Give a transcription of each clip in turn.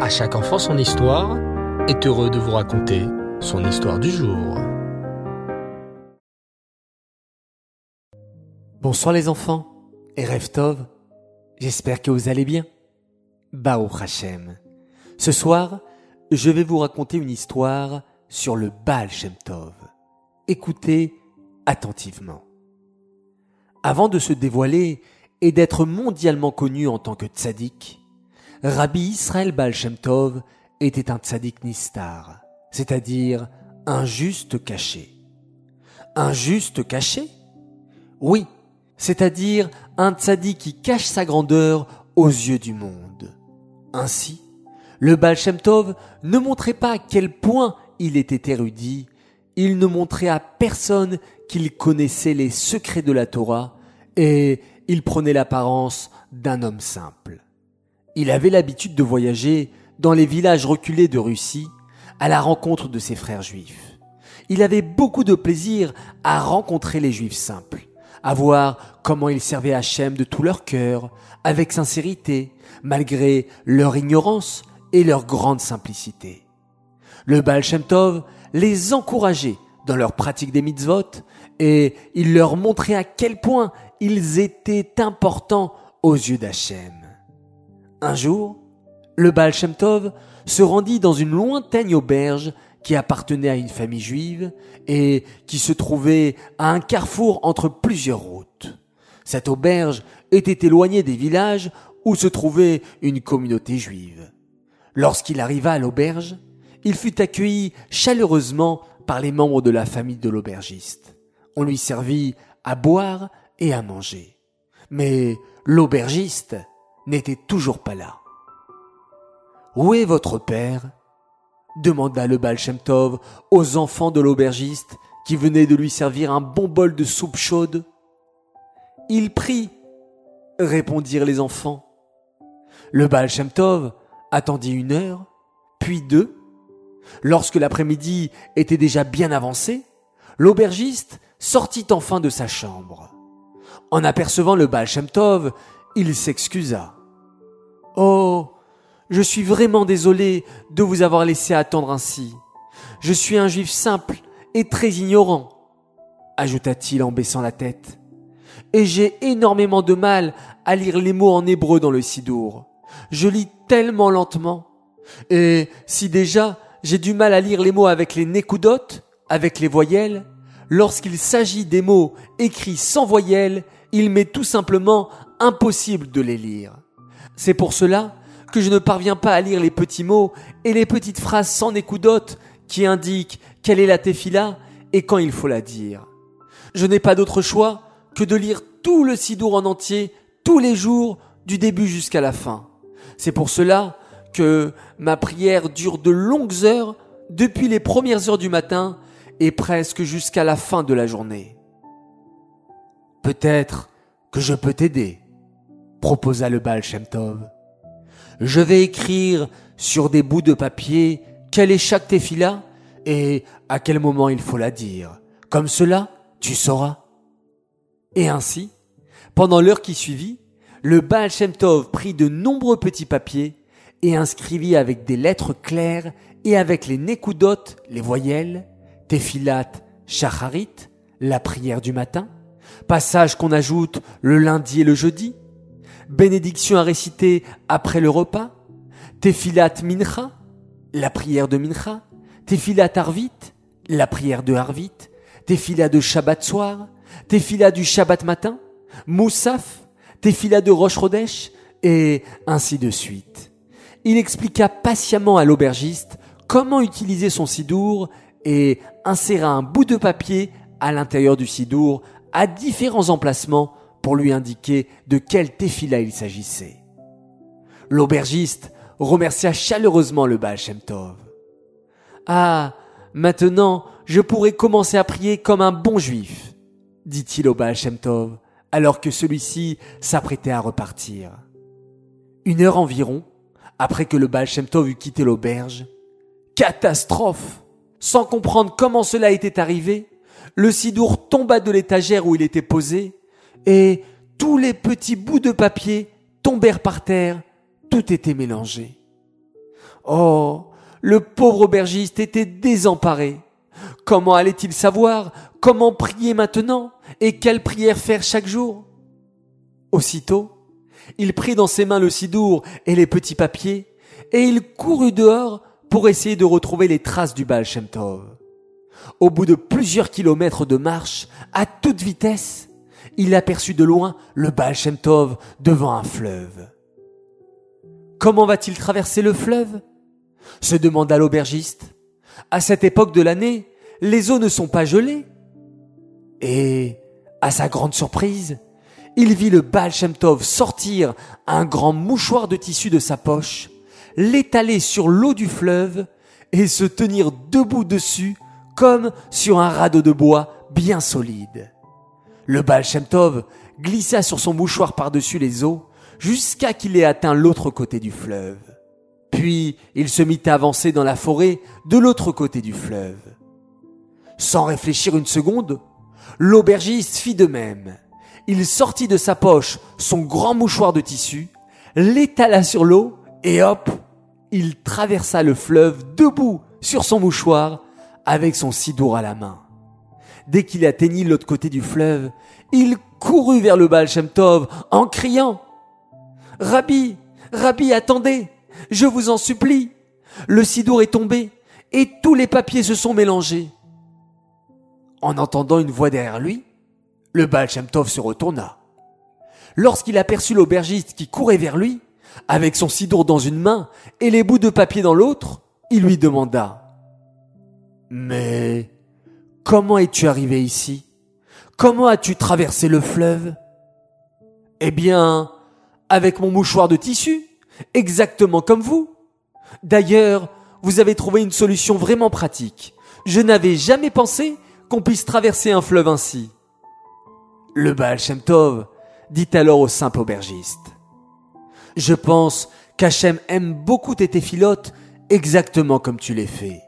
À chaque enfant son histoire est heureux de vous raconter son histoire du jour. Bonsoir les enfants et Tov, j'espère que vous allez bien. Baou Hashem. Ce soir, je vais vous raconter une histoire sur le Baal Shem Tov. Écoutez attentivement. Avant de se dévoiler et d'être mondialement connu en tant que tzaddik, Rabbi Israël Baal Tov était un tzaddik nistar, c'est-à-dire un juste caché. Un juste caché? Oui, c'est-à-dire un tzaddik qui cache sa grandeur aux yeux du monde. Ainsi, le Baal Tov ne montrait pas à quel point il était érudit, il ne montrait à personne qu'il connaissait les secrets de la Torah, et il prenait l'apparence d'un homme simple. Il avait l'habitude de voyager dans les villages reculés de Russie à la rencontre de ses frères juifs. Il avait beaucoup de plaisir à rencontrer les juifs simples, à voir comment ils servaient Hachem de tout leur cœur, avec sincérité, malgré leur ignorance et leur grande simplicité. Le Baal Shem Tov les encourageait dans leur pratique des mitzvot et il leur montrait à quel point ils étaient importants aux yeux d'Hachem. Un jour, le Baal se rendit dans une lointaine auberge qui appartenait à une famille juive et qui se trouvait à un carrefour entre plusieurs routes. Cette auberge était éloignée des villages où se trouvait une communauté juive. Lorsqu'il arriva à l'auberge, il fut accueilli chaleureusement par les membres de la famille de l'aubergiste. On lui servit à boire et à manger. Mais l'aubergiste n'était toujours pas là. Où est votre père? demanda le Baal aux enfants de l'aubergiste qui venaient de lui servir un bon bol de soupe chaude. Il prie, répondirent les enfants. Le Baal attendit une heure, puis deux. Lorsque l'après-midi était déjà bien avancé, l'aubergiste sortit enfin de sa chambre. En apercevant le Baal il s'excusa. Oh, je suis vraiment désolé de vous avoir laissé attendre ainsi. Je suis un juif simple et très ignorant, ajouta-t-il en baissant la tête. Et j'ai énormément de mal à lire les mots en hébreu dans le Sidour. Je lis tellement lentement. Et si déjà j'ai du mal à lire les mots avec les nécoudotes, avec les voyelles, lorsqu'il s'agit des mots écrits sans voyelles, il m'est tout simplement impossible de les lire. C'est pour cela que je ne parviens pas à lire les petits mots et les petites phrases sans écoudote qui indiquent quelle est la tefila et quand il faut la dire. Je n'ai pas d'autre choix que de lire tout le sidour en entier tous les jours du début jusqu'à la fin. C'est pour cela que ma prière dure de longues heures depuis les premières heures du matin et presque jusqu'à la fin de la journée. Peut-être que je peux t'aider, proposa le Baal Shem Tov. Je vais écrire sur des bouts de papier quelle est chaque tefila et à quel moment il faut la dire. Comme cela, tu sauras. Et ainsi, pendant l'heure qui suivit, le Baal Shem Tov prit de nombreux petits papiers et inscrivit avec des lettres claires et avec les nécoudotes, les voyelles, Tefilat, Shacharit, la prière du matin, passage qu'on ajoute le lundi et le jeudi, bénédiction à réciter après le repas, Tefilat Mincha, la prière de Mincha, Tefilat Arvit, la prière de Arvit, Tefilat de Shabbat soir, Tefilat du Shabbat matin, Moussaf, Tefilat de Rosh Rodesh, et ainsi de suite. Il expliqua patiemment à l'aubergiste comment utiliser son sidour et inséra un bout de papier à l'intérieur du sidour à différents emplacements pour lui indiquer de quel tefila il s'agissait. L'aubergiste remercia chaleureusement le Baal. Ah, maintenant, je pourrais commencer à prier comme un bon juif, dit-il au Baal alors que celui-ci s'apprêtait à repartir. Une heure environ, après que le Baal Shem eut quitté l'auberge, catastrophe! Sans comprendre comment cela était arrivé, le sidour tomba de l'étagère où il était posé, et tous les petits bouts de papier tombèrent par terre, tout était mélangé. Oh, le pauvre aubergiste était désemparé. Comment allait-il savoir comment prier maintenant et quelle prière faire chaque jour? Aussitôt, il prit dans ses mains le sidour et les petits papiers et il courut dehors pour essayer de retrouver les traces du Baal Shem Tov. Au bout de plusieurs kilomètres de marche, à toute vitesse, il aperçut de loin le Baal devant un fleuve. Comment va-t-il traverser le fleuve? se demanda l'aubergiste. À cette époque de l'année, les eaux ne sont pas gelées. Et, à sa grande surprise, il vit le Baal sortir un grand mouchoir de tissu de sa poche, l'étaler sur l'eau du fleuve et se tenir debout dessus comme sur un radeau de bois bien solide. Le Baal glissa sur son mouchoir par-dessus les eaux jusqu'à qu'il ait atteint l'autre côté du fleuve. Puis il se mit à avancer dans la forêt de l'autre côté du fleuve. Sans réfléchir une seconde, l'aubergiste fit de même. Il sortit de sa poche son grand mouchoir de tissu, l'étala sur l'eau et hop, il traversa le fleuve debout sur son mouchoir avec son sidour à la main. Dès qu'il atteignit l'autre côté du fleuve, il courut vers le Baal Shem Tov en criant Rabbi, Rabbi, attendez, je vous en supplie. Le sidour est tombé et tous les papiers se sont mélangés. En entendant une voix derrière lui, le Baal Shem Tov se retourna. Lorsqu'il aperçut l'aubergiste qui courait vers lui, avec son sidour dans une main et les bouts de papier dans l'autre, il lui demanda Mais comment es-tu arrivé ici? Comment as-tu traversé le fleuve? Eh bien, avec mon mouchoir de tissu, exactement comme vous. D'ailleurs, vous avez trouvé une solution vraiment pratique. Je n'avais jamais pensé qu'on puisse traverser un fleuve ainsi. Le Baal Shem Tov dit alors au simple aubergiste. Je pense qu'Hachem aime beaucoup tes téphilotes exactement comme tu les fais.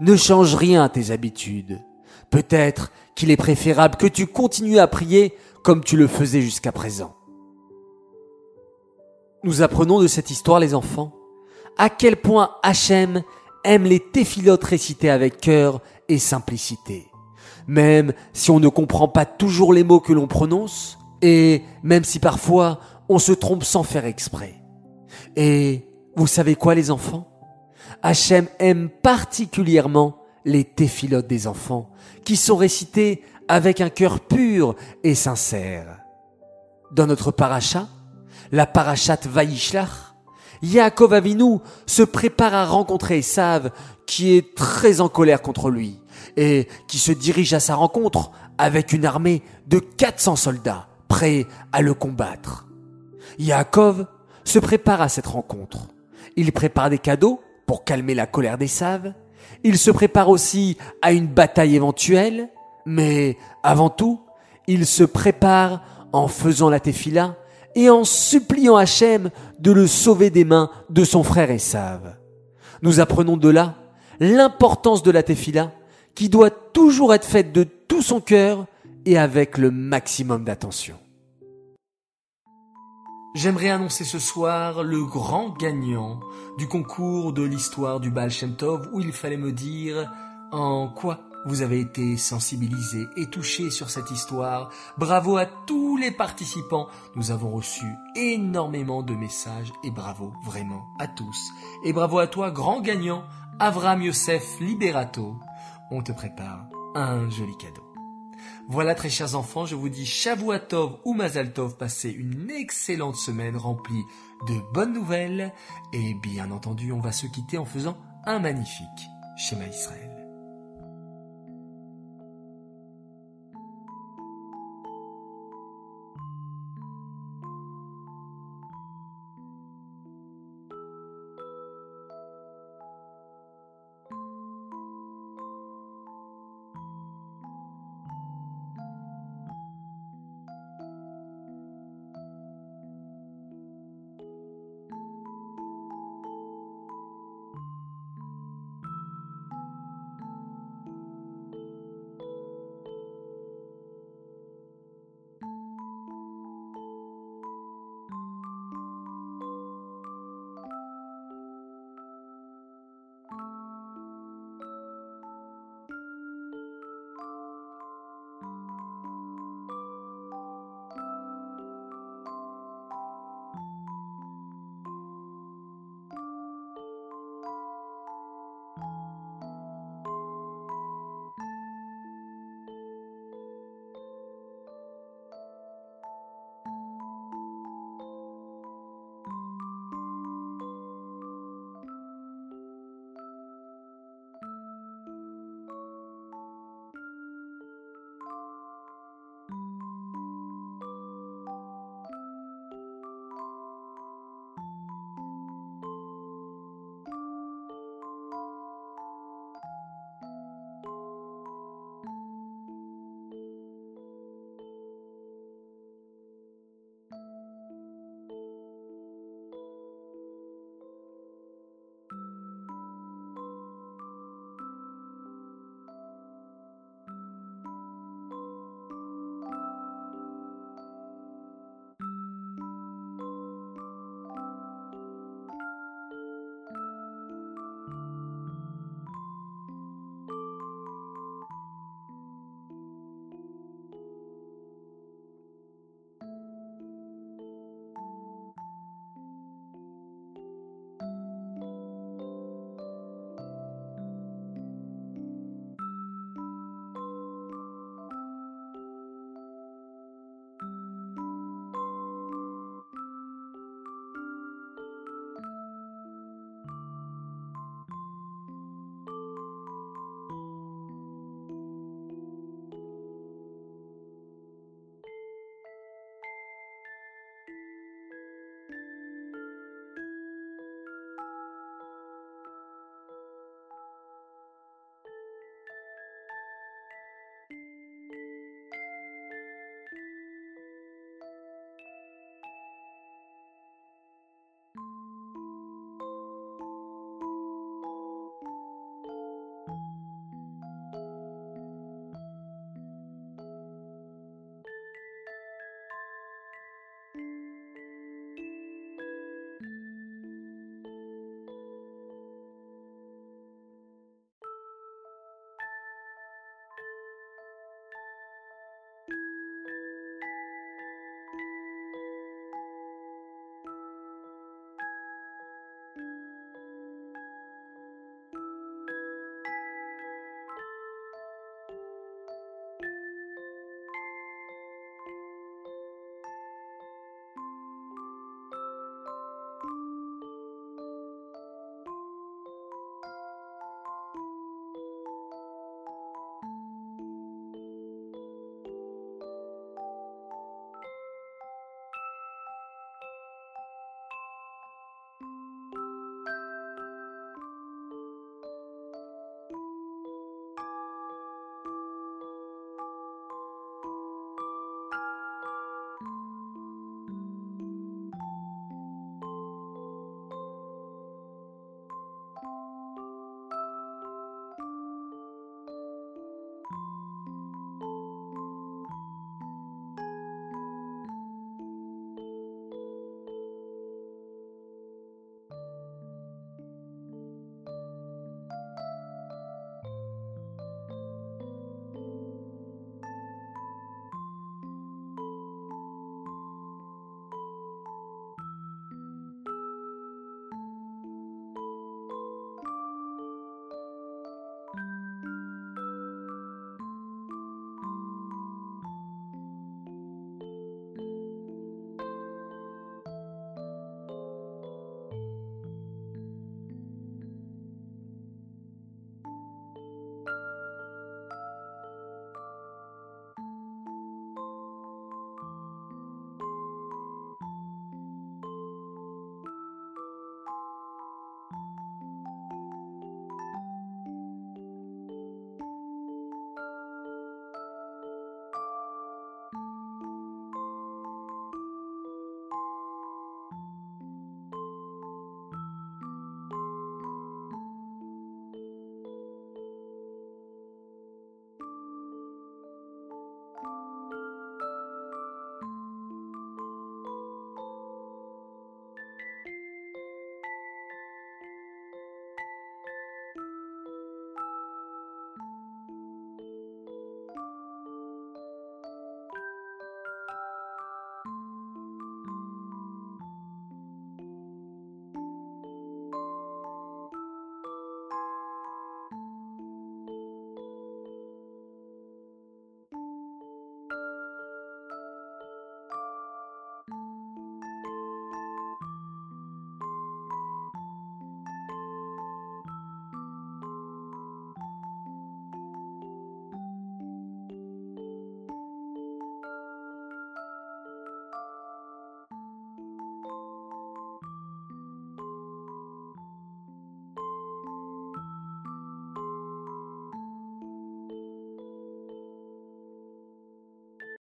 Ne change rien à tes habitudes. Peut-être qu'il est préférable que tu continues à prier comme tu le faisais jusqu'à présent. Nous apprenons de cette histoire, les enfants, à quel point Hachem aime les téphilotes récités avec cœur et simplicité. Même si on ne comprend pas toujours les mots que l'on prononce, et même si parfois on se trompe sans faire exprès. Et vous savez quoi, les enfants? Hachem aime particulièrement les téphilotes des enfants, qui sont récités avec un cœur pur et sincère. Dans notre paracha, la parachat Vaishlach, Yaakov Avinu se prépare à rencontrer Esav, qui est très en colère contre lui, et qui se dirige à sa rencontre avec une armée de 400 soldats, prêts à le combattre. Yaakov se prépare à cette rencontre. Il prépare des cadeaux pour calmer la colère d'Esav. Il se prépare aussi à une bataille éventuelle, mais avant tout, il se prépare en faisant la tefila et en suppliant Hachem de le sauver des mains de son frère Esav. Nous apprenons de là l'importance de la tefila qui doit toujours être faite de tout son cœur et avec le maximum d'attention. J'aimerais annoncer ce soir le grand gagnant du concours de l'histoire du Baal Shem où il fallait me dire en quoi vous avez été sensibilisés et touchés sur cette histoire. Bravo à tous les participants. Nous avons reçu énormément de messages et bravo vraiment à tous. Et bravo à toi, grand gagnant, Avram Yosef Liberato. On te prépare un joli cadeau. Voilà très chers enfants, je vous dis Shavuatov ou Mazaltov, passez une excellente semaine remplie de bonnes nouvelles et bien entendu on va se quitter en faisant un magnifique schéma Israël.